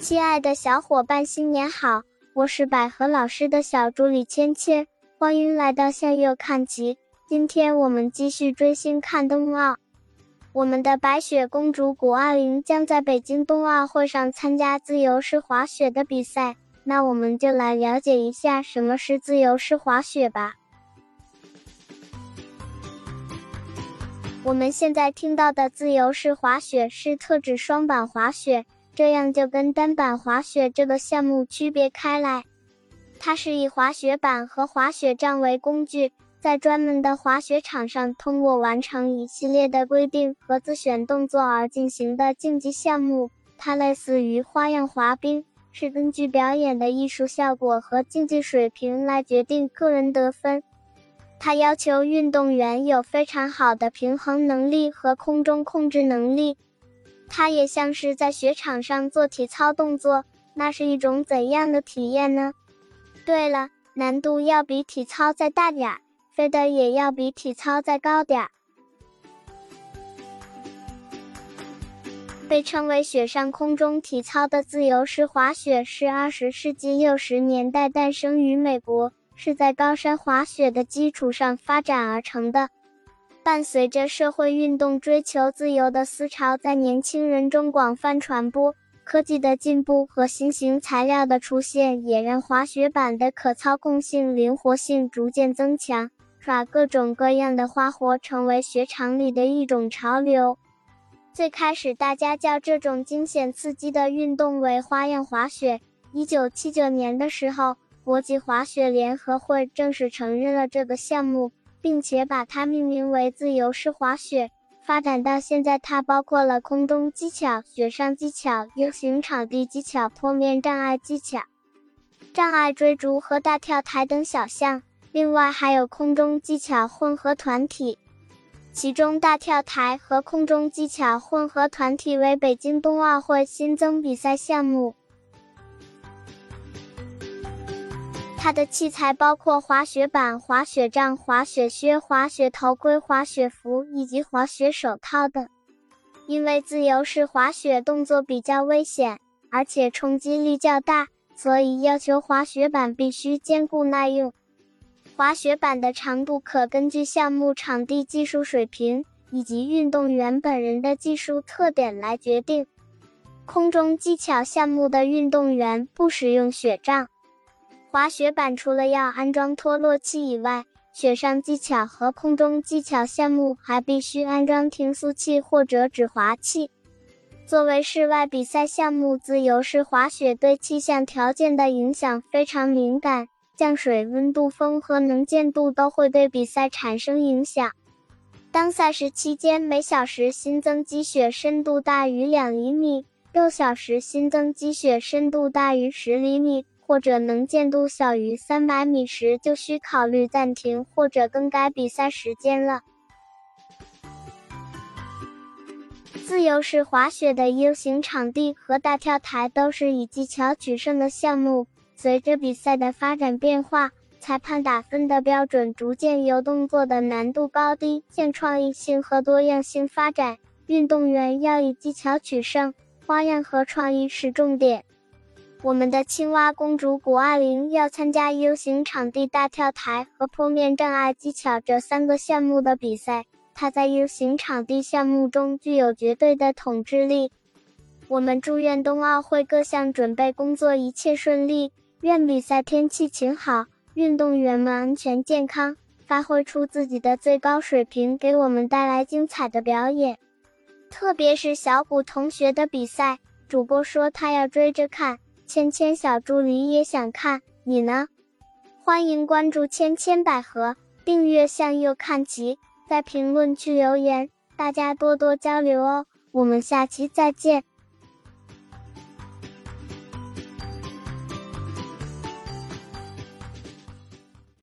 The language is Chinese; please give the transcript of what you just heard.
亲爱的小伙伴，新年好！我是百合老师的小助理芊芊，欢迎来到向右看齐。今天我们继续追星看冬奥。我们的白雪公主谷爱凌将在北京冬奥会上参加自由式滑雪的比赛，那我们就来了解一下什么是自由式滑雪吧。我们现在听到的自由式滑雪是特指双板滑雪，这样就跟单板滑雪这个项目区别开来。它是以滑雪板和滑雪杖为工具，在专门的滑雪场上通过完成一系列的规定和自选动作而进行的竞技项目。它类似于花样滑冰，是根据表演的艺术效果和竞技水平来决定个人得分。它要求运动员有非常好的平衡能力和空中控制能力。它也像是在雪场上做体操动作，那是一种怎样的体验呢？对了，难度要比体操再大点儿，飞得也要比体操再高点儿。被称为“雪上空中体操”的自由式滑雪是二十世纪六十年代诞生于美国。是在高山滑雪的基础上发展而成的。伴随着社会运动追求自由的思潮在年轻人中广泛传播，科技的进步和新型材料的出现，也让滑雪板的可操控性、灵活性逐渐增强。耍各种各样的花活成为雪场里的一种潮流。最开始，大家叫这种惊险刺激的运动为花样滑雪。一九七九年的时候。国际滑雪联合会正式承认了这个项目，并且把它命名为自由式滑雪。发展到现在，它包括了空中技巧、雪上技巧、U 型场地技巧、坡面障碍技巧、障碍追逐和大跳台等小项。另外还有空中技巧混合团体，其中大跳台和空中技巧混合团体为北京冬奥会新增比赛项目。它的器材包括滑雪板、滑雪杖、滑雪靴、滑雪头盔、滑雪服以及滑雪手套等。因为自由式滑雪动作比较危险，而且冲击力较大，所以要求滑雪板必须坚固耐用。滑雪板的长度可根据项目场地技术水平以及运动员本人的技术特点来决定。空中技巧项目的运动员不使用雪杖。滑雪板除了要安装脱落器以外，雪上技巧和空中技巧项目还必须安装停速器或者止滑器。作为室外比赛项目，自由式滑雪对气象条件的影响非常敏感，降水、温度、风和能见度都会对比赛产生影响。当赛事期间每小时新增积雪深度大于两厘米，六小时新增积雪深度大于十厘米。或者能见度小于三百米时，就需考虑暂停或者更改比赛时间了。自由式滑雪的 U 型场地和大跳台都是以技巧取胜的项目。随着比赛的发展变化，裁判打分的标准逐渐由动作的难度高低向创意性和多样性发展。运动员要以技巧取胜，花样和创意是重点。我们的青蛙公主谷爱凌要参加 U 型场地大跳台和坡面障碍技巧这三个项目的比赛。她在 U 型场地项目中具有绝对的统治力。我们祝愿冬奥会各项准备工作一切顺利，愿比赛天气晴好，运动员们安全健康，发挥出自己的最高水平，给我们带来精彩的表演。特别是小谷同学的比赛，主播说他要追着看。芊芊小助理也想看，你呢？欢迎关注芊芊百合，订阅向右看齐，在评论区留言，大家多多交流哦。我们下期再见。